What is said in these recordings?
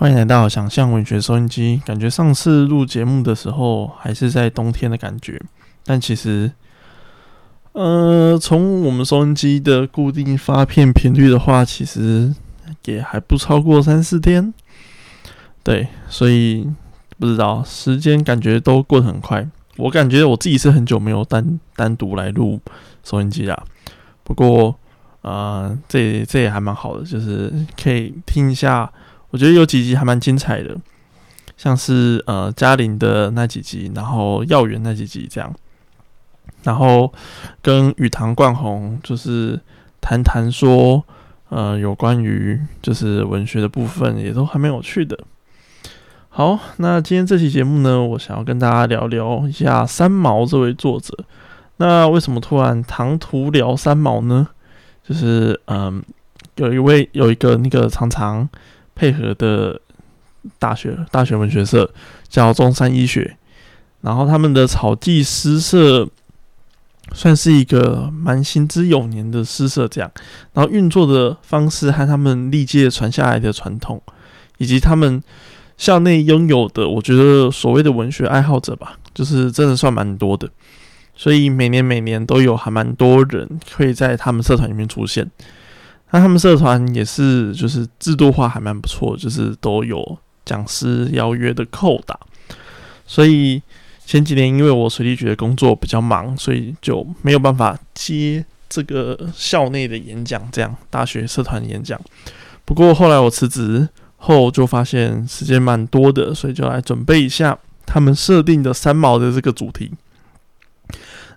欢迎来到想象文学收音机。感觉上次录节目的时候还是在冬天的感觉，但其实，呃，从我们收音机的固定发片频率的话，其实也还不超过三四天。对，所以不知道时间感觉都过得很快。我感觉我自己是很久没有单单独来录收音机啦。不过，呃，这这也还蛮好的，就是可以听一下。我觉得有几集还蛮精彩的，像是呃嘉玲的那几集，然后耀元那几集这样，然后跟雨堂冠宏就是谈谈说，呃有关于就是文学的部分，也都还蛮有趣的。好，那今天这期节目呢，我想要跟大家聊聊一下三毛这位作者。那为什么突然唐突聊三毛呢？就是嗯，有一位有一个那个常常。配合的大学大学文学社叫中山医学，然后他们的草记诗社算是一个蛮行之有年的诗社，这样，然后运作的方式和他们历届传下来的传统，以及他们校内拥有的，我觉得所谓的文学爱好者吧，就是真的算蛮多的，所以每年每年都有还蛮多人会在他们社团里面出现。那他们社团也是，就是制度化还蛮不错，就是都有讲师邀约的扣打。所以前几年因为我水利局的工作比较忙，所以就没有办法接这个校内的演讲，这样大学社团演讲。不过后来我辞职后，就发现时间蛮多的，所以就来准备一下他们设定的三毛的这个主题。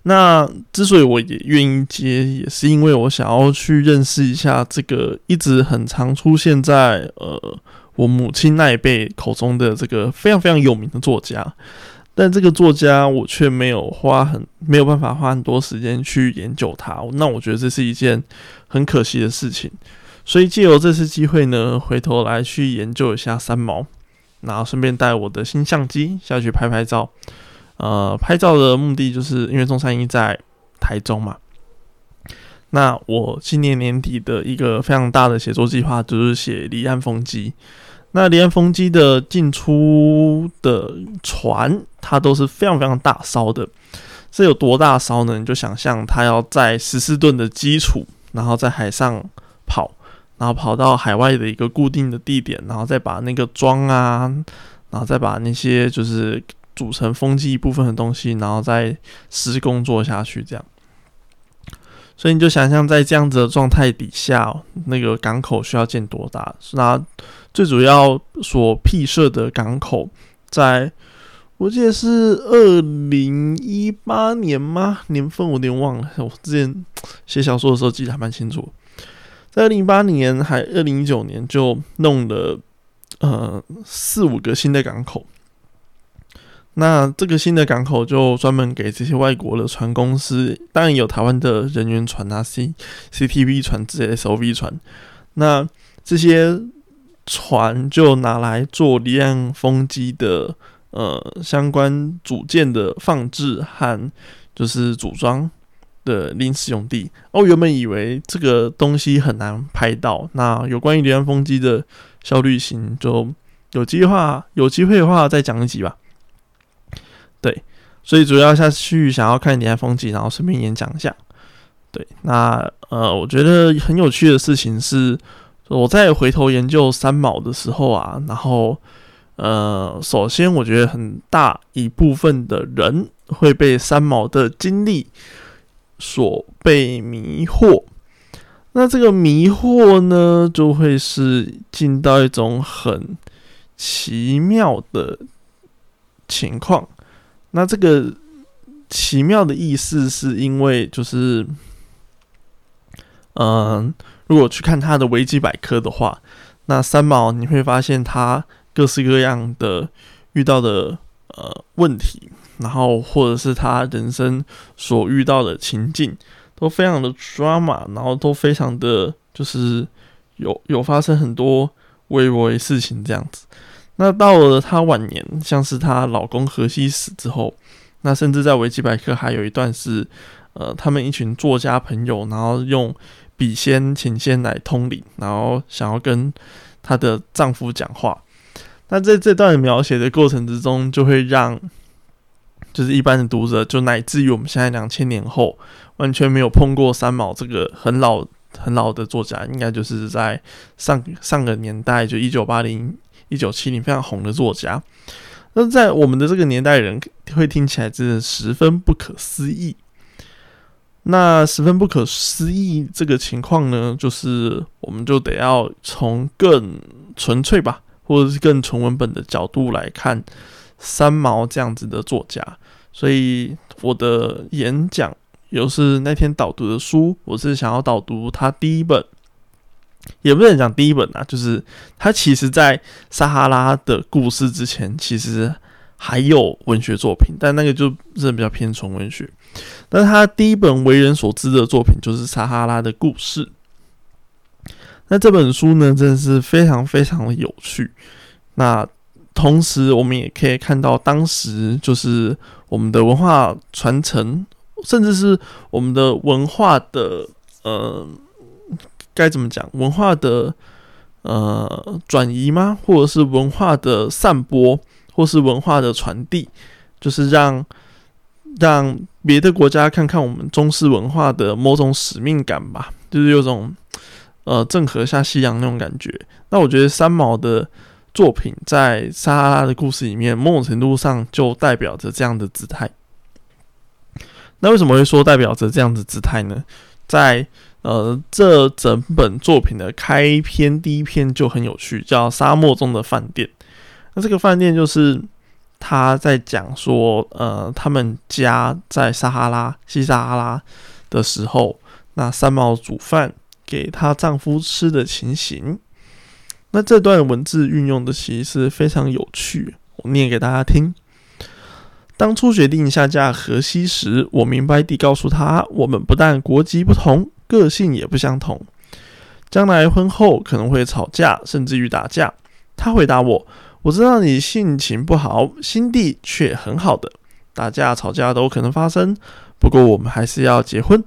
那之所以我也愿意接，也是因为我想要去认识一下这个一直很常出现在呃我母亲那一辈口中的这个非常非常有名的作家，但这个作家我却没有花很没有办法花很多时间去研究他，那我觉得这是一件很可惜的事情。所以借由这次机会呢，回头来去研究一下三毛，然后顺便带我的新相机下去拍拍照。呃，拍照的目的就是因为中山一在台中嘛。那我今年年底的一个非常大的写作计划就是写离岸风机。那离岸风机的进出的船，它都是非常非常大烧的。这有多大烧呢？你就想象它要在十四吨的基础，然后在海上跑，然后跑到海外的一个固定的地点，然后再把那个装啊，然后再把那些就是。组成风机一部分的东西，然后再施工做下去，这样。所以你就想象在这样子的状态底下，那个港口需要建多大？那最主要所辟设的港口，在我记得是二零一八年吗？年份我有点忘了。我之前写小说的时候记得还蛮清楚，在二零一八年还二零一九年就弄了呃四五个新的港口。那这个新的港口就专门给这些外国的船公司，当然有台湾的人员船啊，C C T V 船、这些 S O V 船。那这些船就拿来做离岸风机的呃相关组件的放置和就是组装的临时用地。哦，原本以为这个东西很难拍到，那有关于离岸风机的效率型，就有机会有机会的话再讲一集吧。对，所以主要下去想要看离岸风景，然后顺便演讲一下。对，那呃，我觉得很有趣的事情是，我在回头研究三毛的时候啊，然后呃，首先我觉得很大一部分的人会被三毛的经历所被迷惑，那这个迷惑呢，就会是进到一种很奇妙的情况。那这个奇妙的意思，是因为就是，嗯，如果去看他的维基百科的话，那三毛你会发现他各式各样的遇到的呃问题，然后或者是他人生所遇到的情境，都非常的 drama，然后都非常的就是有有发生很多微微事情这样子。那到了她晚年，像是她老公荷西死之后，那甚至在维基百科还有一段是，呃，他们一群作家朋友，然后用笔仙、琴仙来通灵，然后想要跟她的丈夫讲话。那在这段描写的过程之中，就会让就是一般的读者，就乃至于我们现在两千年后完全没有碰过三毛这个很老很老的作家，应该就是在上上个年代，就一九八零、一九七零非常红的作家。那在我们的这个年代，人会听起来真的十分不可思议。那十分不可思议这个情况呢，就是我们就得要从更纯粹吧，或者是更纯文本的角度来看三毛这样子的作家。所以我的演讲，又是那天导读的书，我是想要导读他第一本，也不能讲第一本啊，就是他其实在撒哈拉的故事之前，其实还有文学作品，但那个就是比较偏纯文学。但他第一本为人所知的作品就是《撒哈拉的故事》。那这本书呢，真的是非常非常的有趣。那同时，我们也可以看到当时就是我们的文化传承，甚至是我们的文化的呃，该怎么讲？文化的呃转移吗？或者是文化的散播，或是文化的传递，就是让。让别的国家看看我们中式文化的某种使命感吧，就是有种呃郑和下西洋那种感觉。那我觉得三毛的作品在撒哈拉的故事里面，某种程度上就代表着这样的姿态。那为什么会说代表着这样的姿态呢？在呃这整本作品的开篇第一篇就很有趣，叫《沙漠中的饭店》。那这个饭店就是。他在讲说，呃，他们家在撒哈拉西撒哈拉的时候，那三毛煮饭给她丈夫吃的情形。那这段文字运用的其实非常有趣，我念给大家听。当初决定下嫁河西时，我明白地告诉他，我们不但国籍不同，个性也不相同，将来婚后可能会吵架，甚至于打架。他回答我。我知道你性情不好，心地却很好的，打架吵架都可能发生。不过我们还是要结婚。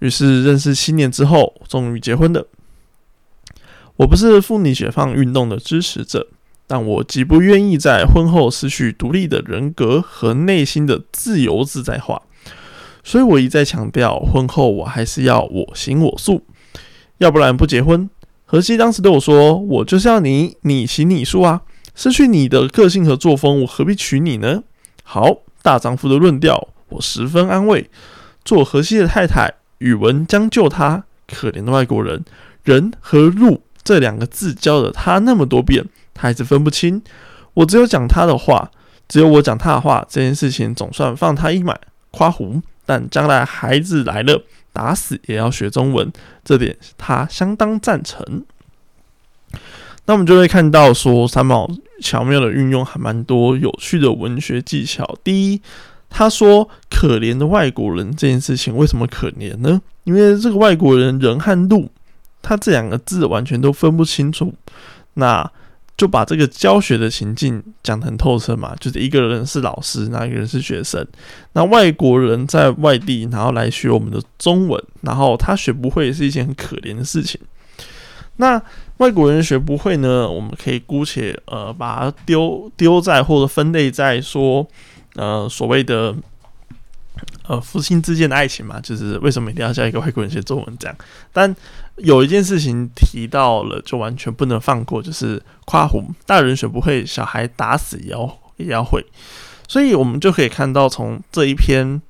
于是认识七年之后，终于结婚了。我不是妇女解放运动的支持者，但我极不愿意在婚后失去独立的人格和内心的自由自在化，所以我一再强调，婚后我还是要我行我素，要不然不结婚。何西当时对我说：“我就是要你，你行你素啊。”失去你的个性和作风，我何必娶你呢？好，大丈夫的论调，我十分安慰。做河西的太太，语文将就他。可怜的外国人，人和路这两个字教了他那么多遍，他还是分不清。我只有讲他的话，只有我讲他的话，这件事情总算放他一马。夸胡，但将来孩子来了，打死也要学中文，这点他相当赞成。那我们就会看到说，三毛。巧妙的运用还蛮多有趣的文学技巧。第一，他说“可怜的外国人”这件事情为什么可怜呢？因为这个外国人人和路，他这两个字完全都分不清楚。那就把这个教学的情境讲得很透彻嘛，就是一个人是老师，那一个人是学生。那外国人在外地，然后来学我们的中文，然后他学不会是一件很可怜的事情。那外国人学不会呢？我们可以姑且呃把它丢丢在或者分类在说呃所谓的呃夫妻之间的爱情嘛，就是为什么一定要叫一个外国人写作文这样？但有一件事情提到了，就完全不能放过，就是夸胡，大人学不会，小孩打死也要也要会。所以我们就可以看到，从这一篇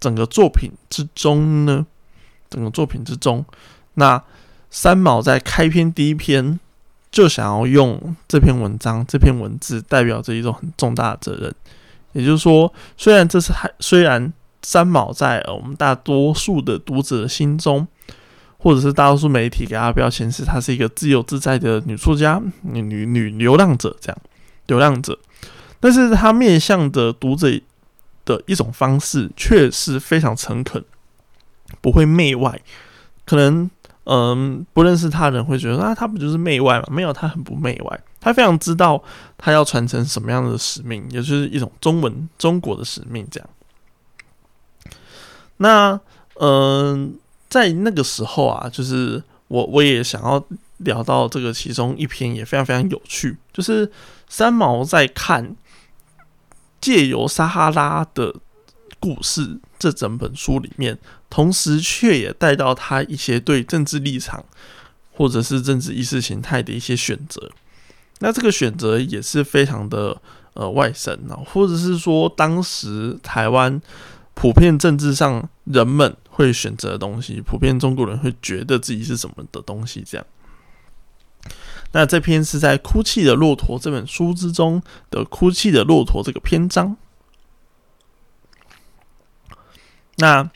整个作品之中呢，整个作品之中，那。三毛在开篇第一篇就想要用这篇文章、这篇文字代表着一种很重大的责任，也就是说，虽然这是还虽然三毛在我们大多数的读者心中，或者是大多数媒体给他标签是她是一个自由自在的女作家、女女女流浪者这样流浪者，但是她面向的读者的一种方式却是非常诚恳，不会媚外，可能。嗯，不认识他人会觉得啊，她不就是媚外吗？没有，她很不媚外，他非常知道他要传承什么样的使命，也就是一种中文中国的使命。这样，那嗯，在那个时候啊，就是我我也想要聊到这个其中一篇也非常非常有趣，就是三毛在看借由撒哈拉的故事这整本书里面，同时却也带到他一些对政治立场或者是政治意识形态的一些选择。那这个选择也是非常的呃外省啊，或者是说当时台湾普遍政治上人们会选择的东西，普遍中国人会觉得自己是什么的东西这样。那这篇是在《哭泣的骆驼》这本书之中的《哭泣的骆驼》这个篇章。那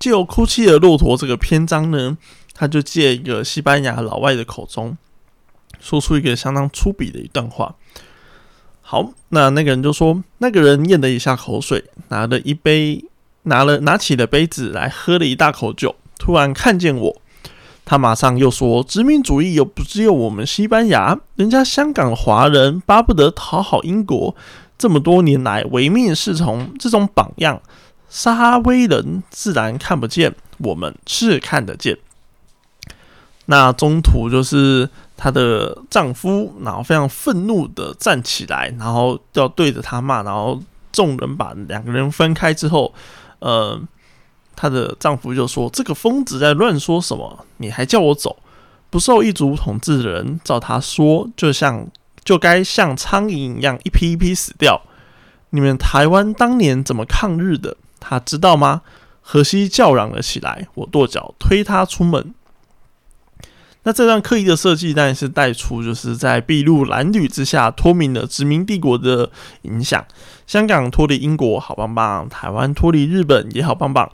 借由《哭泣的骆驼》这个篇章呢，他就借一个西班牙老外的口中。说出一个相当粗鄙的一段话。好，那那个人就说，那个人咽了一下口水，拿了一杯，拿了拿起了杯子来喝了一大口酒。突然看见我，他马上又说：“殖民主义又不只有我们西班牙，人家香港华人巴不得讨好英国，这么多年来唯命是从，这种榜样，沙威人自然看不见，我们是看得见。”那中途就是。她的丈夫，然后非常愤怒的站起来，然后要对着她骂，然后众人把两个人分开之后，呃，她的丈夫就说：“这个疯子在乱说什么？你还叫我走？不受一族统治的人，照他说，就像就该像苍蝇一样一批一批死掉。你们台湾当年怎么抗日的？他知道吗？”荷西叫嚷了起来，我跺脚推他出门。那这段刻意的设计，当然是带出就是在筚路蓝缕之下脱敏了殖民帝国的影响。香港脱离英国好棒棒，台湾脱离日本也好棒棒。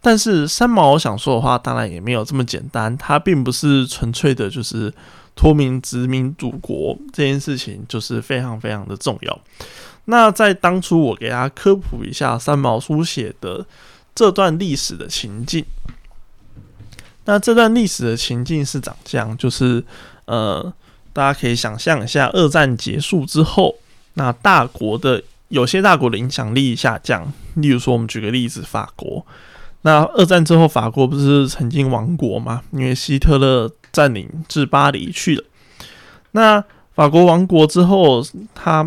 但是三毛想说的话，当然也没有这么简单。他并不是纯粹的，就是脱民殖民祖国这件事情，就是非常非常的重要。那在当初，我给大家科普一下三毛书写的这段历史的情境。那这段历史的情境是长这样，就是呃，大家可以想象一下，二战结束之后，那大国的有些大国的影响力下降，例如说，我们举个例子，法国。那二战之后，法国不是曾经亡国吗？因为希特勒占领至巴黎去了。那法国亡国之后，他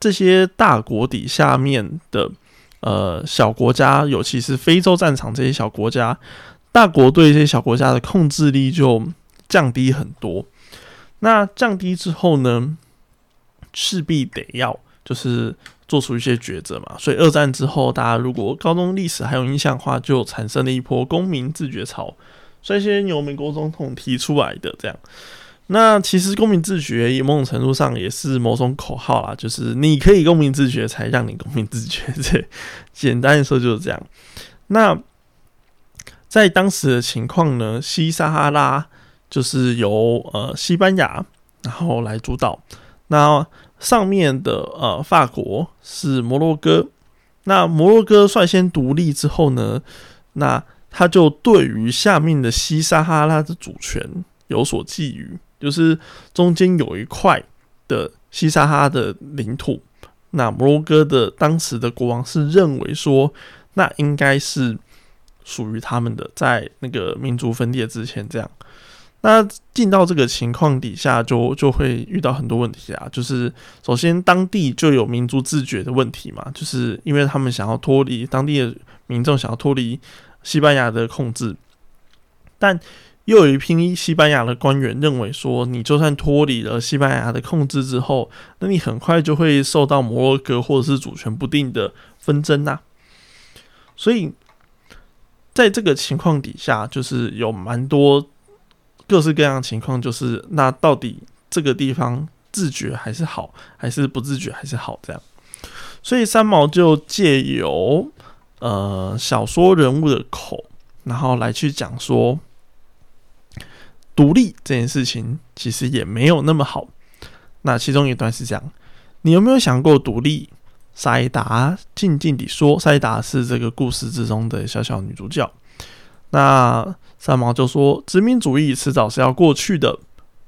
这些大国底下面的呃小国家，尤其是非洲战场这些小国家。大国对一些小国家的控制力就降低很多。那降低之后呢，势必得要就是做出一些抉择嘛。所以二战之后，大家如果高中历史还有印象的话，就产生了一波公民自觉潮，率先由美国总统提出来的这样。那其实公民自觉某种程度上也是某种口号啦，就是你可以公民自觉，才让你公民自觉。这简单的说就是这样。那在当时的情况呢，西撒哈拉就是由呃西班牙然后来主导，那上面的呃法国是摩洛哥，那摩洛哥率先独立之后呢，那他就对于下面的西撒哈拉的主权有所觊觎，就是中间有一块的西撒哈的领土，那摩洛哥的当时的国王是认为说，那应该是。属于他们的，在那个民族分裂之前，这样，那进到这个情况底下，就就会遇到很多问题啊。就是首先，当地就有民族自觉的问题嘛，就是因为他们想要脱离当地的民众，想要脱离西班牙的控制，但又有一批西班牙的官员认为说，你就算脱离了西班牙的控制之后，那你很快就会受到摩洛哥或者是主权不定的纷争呐，所以。在这个情况底下，就是有蛮多各式各样的情况，就是那到底这个地方自觉还是好，还是不自觉还是好？这样，所以三毛就借由呃小说人物的口，然后来去讲说，独立这件事情其实也没有那么好。那其中一段是这样：你有没有想过独立？塞达静静地说：“塞达是这个故事之中的小小女主角。”那三毛就说：“殖民主义迟早是要过去的，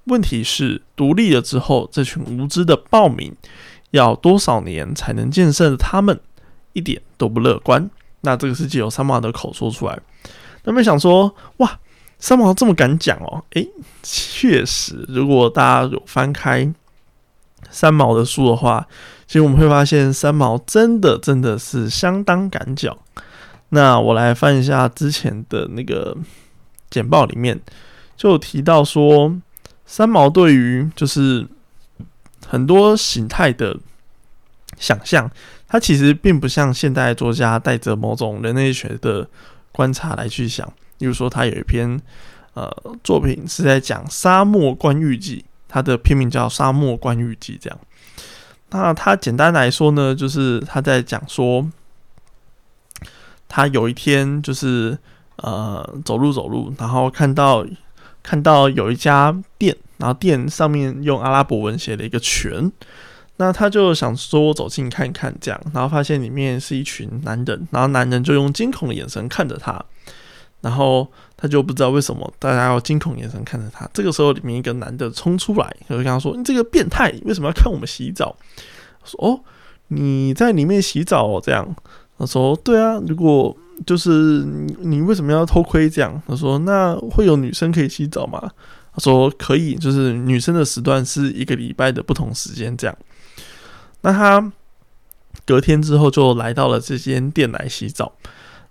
问题是独立了之后，这群无知的暴民要多少年才能建设他们？一点都不乐观。”那这个是借由三毛的口说出来。那么想说：“哇，三毛这么敢讲哦，诶，确实，如果大家有翻开三毛的书的话，其实我们会发现三毛真的真的是相当赶脚。那我来翻一下之前的那个简报里面，就提到说，三毛对于就是很多形态的想象，他其实并不像现代作家带着某种人类学的观察来去想。比如说，他有一篇呃作品是在讲《沙漠观玉记》，它的片名叫《沙漠观玉记》。这样，那他简单来说呢，就是他在讲说，他有一天就是呃走路走路，然后看到看到有一家店，然后店上面用阿拉伯文写了一个“全”，那他就想说走近看看，这样，然后发现里面是一群男人，然后男人就用惊恐的眼神看着他。然后他就不知道为什么大家要惊恐眼神看着他。这个时候，里面一个男的冲出来，就跟他说：“你这个变态，为什么要看我们洗澡？”说：“哦，你在里面洗澡哦。”这样他说：“对啊，如果就是你，你为什么要偷窥？”这样他说：“那会有女生可以洗澡吗？”他说：“可以，就是女生的时段是一个礼拜的不同时间。”这样，那他隔天之后就来到了这间店来洗澡。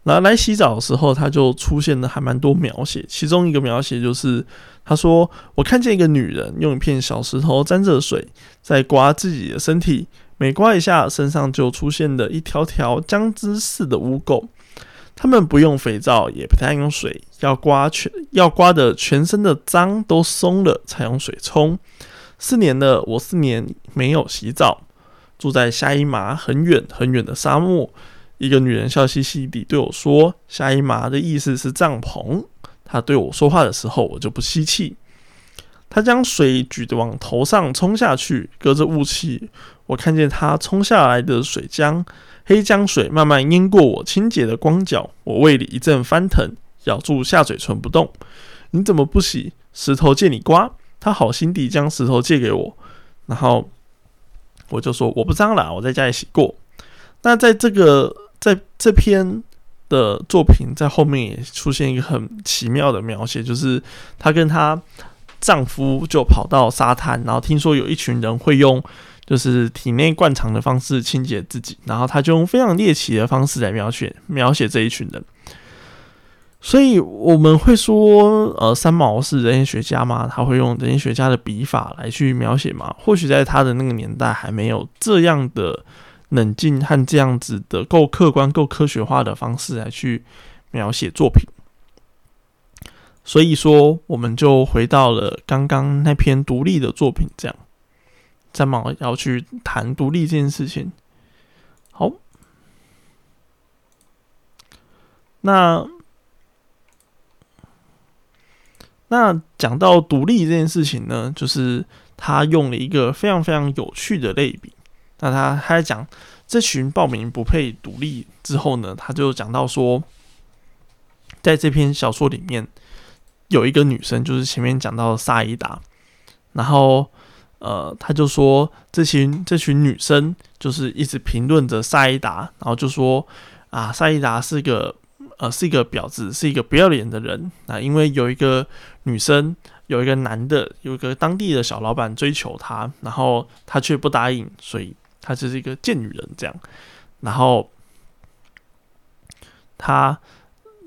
然后来洗澡的时候，他就出现了还蛮多描写，其中一个描写就是他说：“我看见一个女人用一片小石头沾着水，在刮自己的身体，每刮一下，身上就出现了一条条姜汁似的污垢。他们不用肥皂，也不太用水，要刮全要刮的全身的脏都松了，才用水冲。四年了，我四年没有洗澡，住在下一麻很远很远的沙漠。”一个女人笑嘻嘻地对我说：“下一麻的意思是帐篷。”她对我说话的时候，我就不吸气。她将水举着往头上冲下去，隔着雾气，我看见她冲下来的水浆，黑浆水慢慢淹过我清洁的光脚。我胃里一阵翻腾，咬住下嘴唇不动。你怎么不洗？石头借你刮。她好心地将石头借给我，然后我就说：“我不脏了，我在家里洗过。”那在这个。在这篇的作品在后面也出现一个很奇妙的描写，就是她跟她丈夫就跑到沙滩，然后听说有一群人会用就是体内灌肠的方式清洁自己，然后她就用非常猎奇的方式来描写描写这一群人。所以我们会说，呃，三毛是人类学家吗？他会用人类学家的笔法来去描写吗？或许在他的那个年代还没有这样的。冷静和这样子的够客观、够科学化的方式来去描写作品，所以说我们就回到了刚刚那篇独立的作品，这样，在毛要去谈独立这件事情。好，那那讲到独立这件事情呢，就是他用了一个非常非常有趣的类比。那他他在讲这群报名不配独立之后呢，他就讲到说，在这篇小说里面有一个女生，就是前面讲到的萨伊达，然后呃，他就说这群这群女生就是一直评论着萨伊达，然后就说啊，萨伊达是个呃是一个婊子，是一个不要脸的人啊，因为有一个女生有一个男的有一个当地的小老板追求她，然后她却不答应，所以。她就是一个贱女人，这样，然后他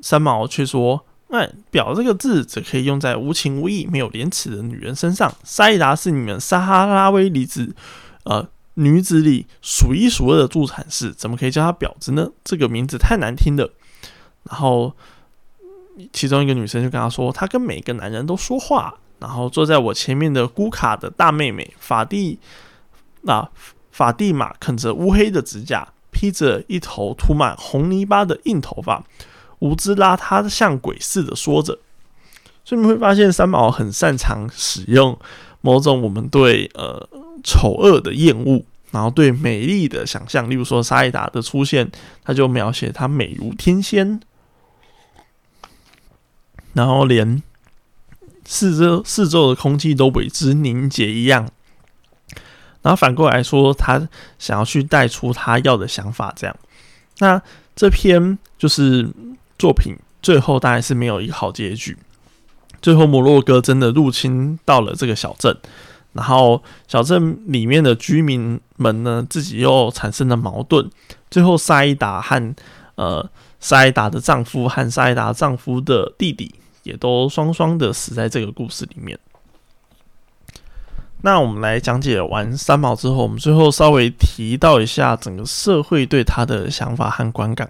三毛却说：“哎，婊这个字只可以用在无情无义、没有廉耻的女人身上。沙伊达是你们撒哈拉威里子，呃，女子里数一数二的助产士，怎么可以叫她婊子呢？这个名字太难听了。”然后其中一个女生就跟他说：“她跟每个男人都说话。”然后坐在我前面的姑卡的大妹妹法蒂啊。法蒂玛啃着乌黑的指甲，披着一头涂满红泥巴的硬头发，无知邋遢的像鬼似的说着。所以你会发现，三毛很擅长使用某种我们对呃丑恶的厌恶，然后对美丽的想象。例如说，沙伊达的出现，他就描写她美如天仙，然后连四周四周的空气都为之凝结一样。然后反过来说，他想要去带出他要的想法，这样。那这篇就是作品最后当然是没有一个好结局。最后摩洛哥真的入侵到了这个小镇，然后小镇里面的居民们呢，自己又产生了矛盾，最后沙伊达和呃沙伊达的丈夫和沙伊达丈夫的弟弟也都双双的死在这个故事里面。那我们来讲解完三毛之后，我们最后稍微提到一下整个社会对他的想法和观感。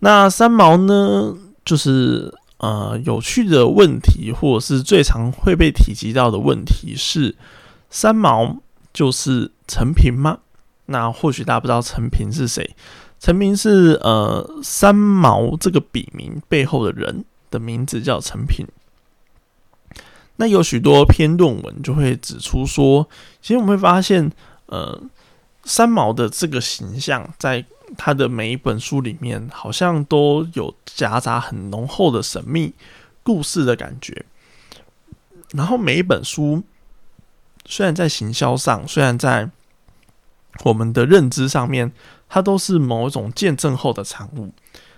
那三毛呢，就是呃有趣的问题，或者是最常会被提及到的问题是：三毛就是陈平吗？那或许大家不知道陈平是谁，陈平是呃三毛这个笔名背后的人的名字叫陈平。那有许多篇论文就会指出说，其实我们会发现，呃，三毛的这个形象，在他的每一本书里面，好像都有夹杂很浓厚的神秘故事的感觉。然后每一本书，虽然在行销上，虽然在我们的认知上面，它都是某一种见证后的产物，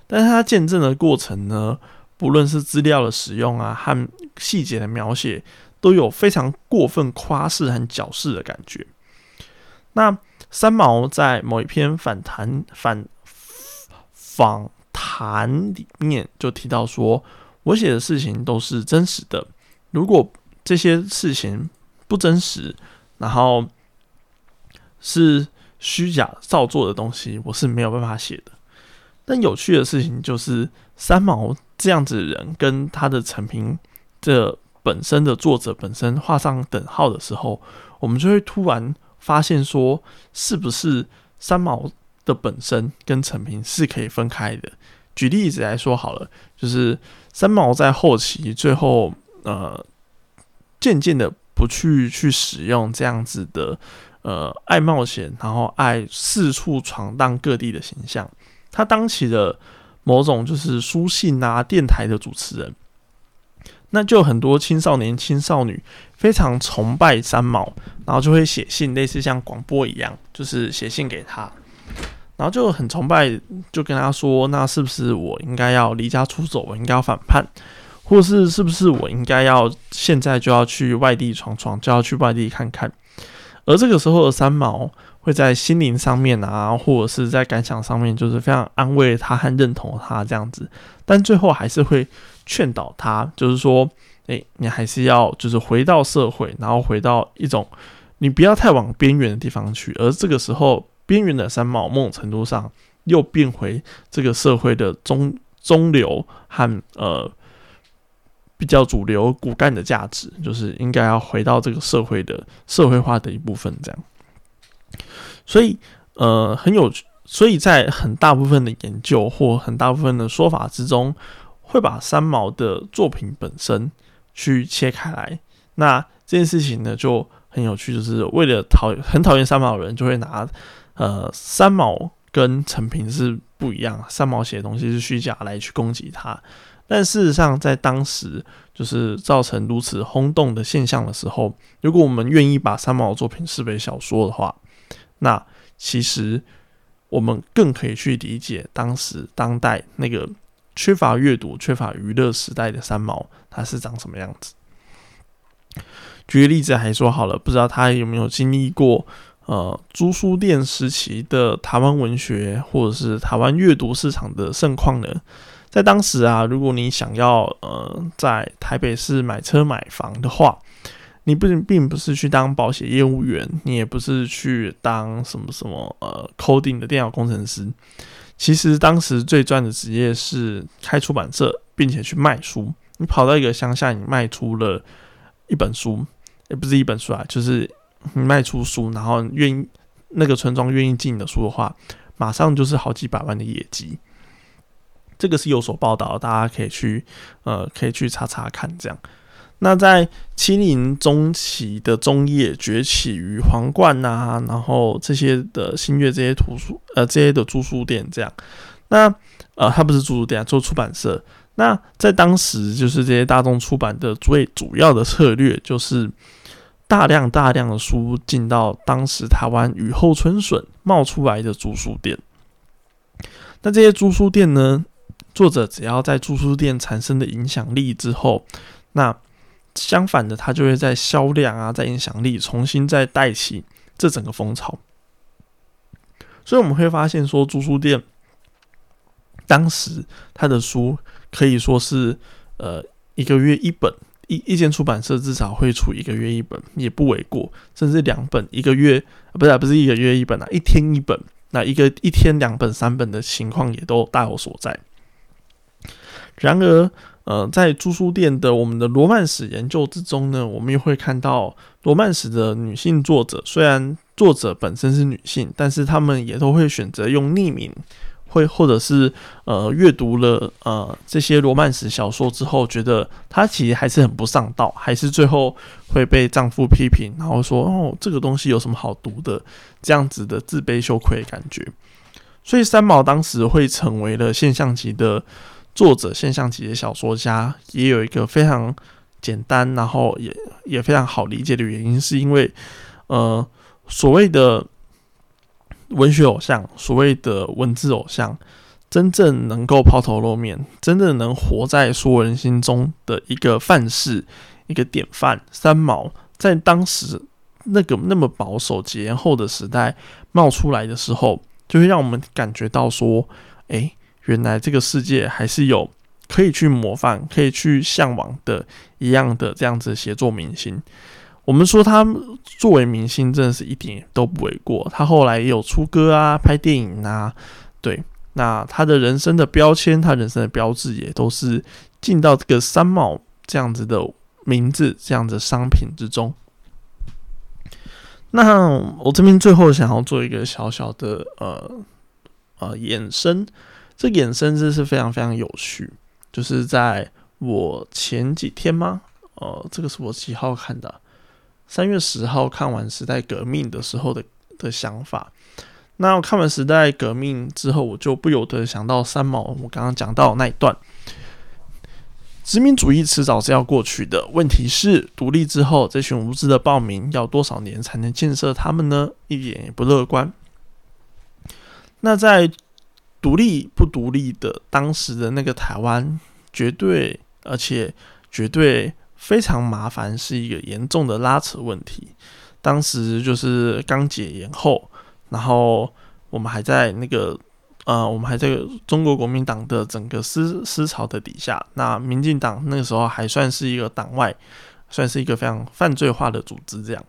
但是它见证的过程呢？不论是资料的使用啊，和细节的描写，都有非常过分夸饰和矫饰的感觉。那三毛在某一篇反谈反访谈里面就提到说：“我写的事情都是真实的，如果这些事情不真实，然后是虚假造作的东西，我是没有办法写的。”但有趣的事情就是三毛这样子的人跟他的成品这本身的作者本身画上等号的时候，我们就会突然发现说，是不是三毛的本身跟成品是可以分开的？举例子来说好了，就是三毛在后期最后呃渐渐的不去去使用这样子的呃爱冒险，然后爱四处闯荡各地的形象。他当起了某种就是书信啊、电台的主持人，那就很多青少年、青少女非常崇拜三毛，然后就会写信，类似像广播一样，就是写信给他，然后就很崇拜，就跟他说：“那是不是我应该要离家出走？我应该要反叛，或是是不是我应该要现在就要去外地闯闯，就要去外地看看？”而这个时候的三毛。会在心灵上面啊，或者是在感想上面，就是非常安慰他和认同他这样子，但最后还是会劝导他，就是说，诶，你还是要就是回到社会，然后回到一种你不要太往边缘的地方去。而这个时候，边缘的三毛某种程度上又变回这个社会的中中流和呃比较主流骨干的价值，就是应该要回到这个社会的社会化的一部分这样。所以，呃，很有趣，所以在很大部分的研究或很大部分的说法之中，会把三毛的作品本身去切开来。那这件事情呢，就很有趣，就是为了讨很讨厌三毛的人，就会拿呃三毛跟陈平是不一样，三毛写的东西是虚假来去攻击他。但事实上，在当时就是造成如此轰动的现象的时候，如果我们愿意把三毛的作品视为小说的话，那其实我们更可以去理解当时当代那个缺乏阅读、缺乏娱乐时代的三毛，他是长什么样子？举个例子还说好了，不知道他有没有经历过呃租书店时期的台湾文学，或者是台湾阅读市场的盛况呢？在当时啊，如果你想要呃在台北市买车买房的话，你不仅并不是去当保险业务员，你也不是去当什么什么呃 coding 的电脑工程师。其实当时最赚的职业是开出版社，并且去卖书。你跑到一个乡下，你卖出了一本书，也不是一本书啊，就是你卖出书，然后愿意那个村庄愿意进你的书的话，马上就是好几百万的业绩。这个是有所报道，大家可以去呃可以去查查看这样。那在七零中期的中叶崛起于皇冠呐，然后这些的新月这些图书呃这些的租书店这样，那呃它不是租书店啊，做出版社。那在当时就是这些大众出版的最主要的策略，就是大量大量的书进到当时台湾雨后春笋冒出来的租书店。那这些租书店呢，作者只要在住书店产生的影响力之后，那相反的，他就会在销量啊，在影响力重新再带起这整个风潮。所以我们会发现说，租书店当时他的书可以说是呃一个月一本，一一间出版社至少会出一个月一本，也不为过，甚至两本一个月，不是不是一个月一本啊，一天一本。那一个一天两本三本的情况也都大有所在。然而，呃，在租书店的我们的罗曼史研究之中呢，我们又会看到罗曼史的女性作者，虽然作者本身是女性，但是他们也都会选择用匿名。会或者是呃阅读了呃这些罗曼史小说之后，觉得她其实还是很不上道，还是最后会被丈夫批评，然后说哦这个东西有什么好读的，这样子的自卑羞愧的感觉。所以三毛当时会成为了现象级的作者，现象级的小说家，也有一个非常简单，然后也也非常好理解的原因，是因为呃所谓的。文学偶像，所谓的文字偶像，真正能够抛头露面，真正能活在所有人心中的一个范式、一个典范。三毛在当时那个那么保守、节严后的时代冒出来的时候，就会让我们感觉到说：，诶，原来这个世界还是有可以去模仿、可以去向往的一样的这样子写作明星。我们说他作为明星，真的是一点都不为过。他后来也有出歌啊，拍电影啊，对。那他的人生的标签，他人生的标志，也都是进到这个三毛这样子的名字、这样的商品之中。那我这边最后想要做一个小小的呃呃衍生，这衍生真是非常非常有趣，就是在我前几天吗？呃，这个是我几号看的？三月十号看完《时代革命》的时候的的想法，那看完《时代革命》之后，我就不由得想到三毛。我刚刚讲到那一段，殖民主义迟早是要过去的。问题是，独立之后，这群无知的暴民要多少年才能建设他们呢？一点也不乐观。那在独立不独立的当时的那个台湾，绝对而且绝对。非常麻烦，是一个严重的拉扯问题。当时就是刚解严后，然后我们还在那个呃，我们还在中国国民党的整个思思潮的底下。那民进党那个时候还算是一个党外，算是一个非常犯罪化的组织。这样，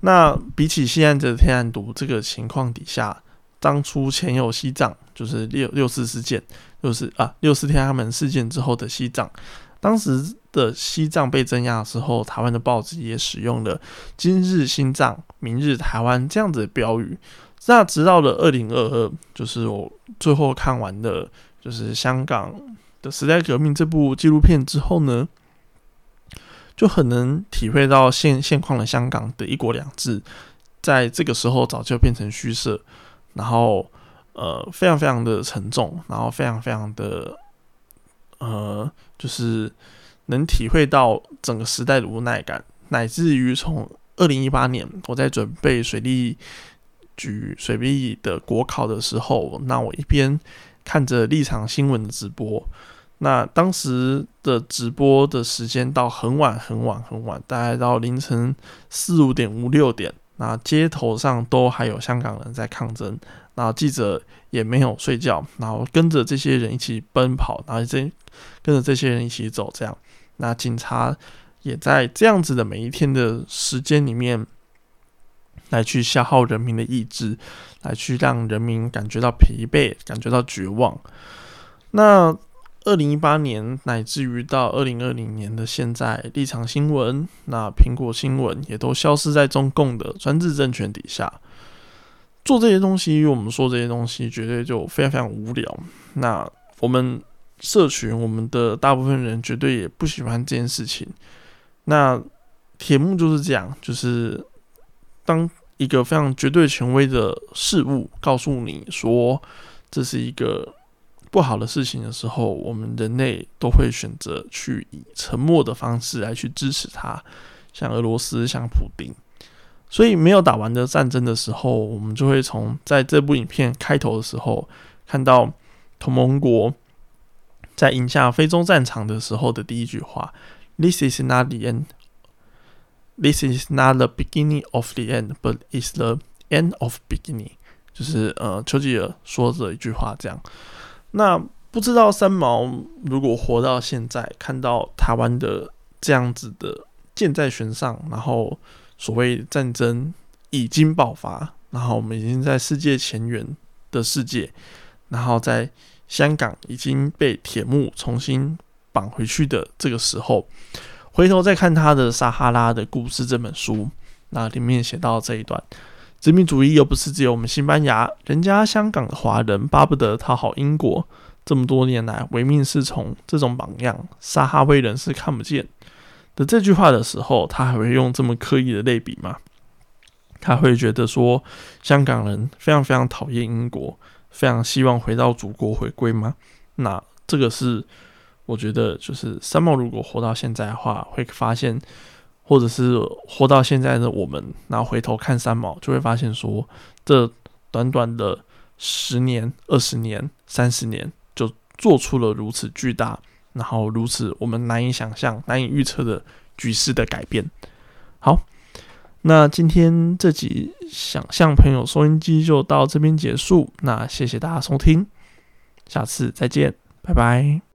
那比起现在的天然毒这个情况底下，当初前有西藏，就是六六四事件，六四啊六四天安门事件之后的西藏。当时的西藏被镇压的时候，台湾的报纸也使用了“今日西藏，明日台湾”这样子的标语。那直到了二零二二，就是我最后看完的，就是香港的时代革命这部纪录片之后呢，就很能体会到现现况的香港的一国两制，在这个时候早就变成虚设，然后呃，非常非常的沉重，然后非常非常的。呃，就是能体会到整个时代的无奈感，乃至于从二零一八年我在准备水利局水利的国考的时候，那我一边看着立场新闻的直播，那当时的直播的时间到很晚很晚很晚，大概到凌晨四五点五六点，那街头上都还有香港人在抗争。然后记者也没有睡觉，然后跟着这些人一起奔跑，然后这跟着这些人一起走，这样。那警察也在这样子的每一天的时间里面，来去消耗人民的意志，来去让人民感觉到疲惫，感觉到绝望。那二零一八年乃至于到二零二零年的现在，立场新闻、那苹果新闻也都消失在中共的专制政权底下。做这些东西，我们说这些东西，绝对就非常非常无聊。那我们社群，我们的大部分人绝对也不喜欢这件事情。那铁幕就是这样，就是当一个非常绝对权威的事物告诉你说这是一个不好的事情的时候，我们人类都会选择去以沉默的方式来去支持他，像俄罗斯，像普丁。所以没有打完的战争的时候，我们就会从在这部影片开头的时候看到同盟国在赢下非洲战场的时候的第一句话：“This is not the end. This is not the beginning of the end, but is the end of beginning。”就是呃，丘吉尔说的一句话，这样。那不知道三毛如果活到现在，看到台湾的这样子的箭在弦上，然后所谓战争已经爆发，然后我们已经在世界前沿的世界，然后在香港已经被铁幕重新绑回去的这个时候，回头再看他的《撒哈拉的故事》这本书，那里面写到这一段。殖民主义又不是只有我们西班牙，人家香港的华人巴不得讨好英国，这么多年来唯命是从，这种榜样，撒哈威人是看不见的。这句话的时候，他还会用这么刻意的类比吗？他会觉得说，香港人非常非常讨厌英国，非常希望回到祖国回归吗？那这个是我觉得，就是三毛如果活到现在的话，会发现。或者是活到现在的我们，然后回头看三毛，就会发现说，这短短的十年、二十年、三十年，就做出了如此巨大，然后如此我们难以想象、难以预测的局势的改变。好，那今天这集想象朋友收音机就到这边结束，那谢谢大家收听，下次再见，拜拜。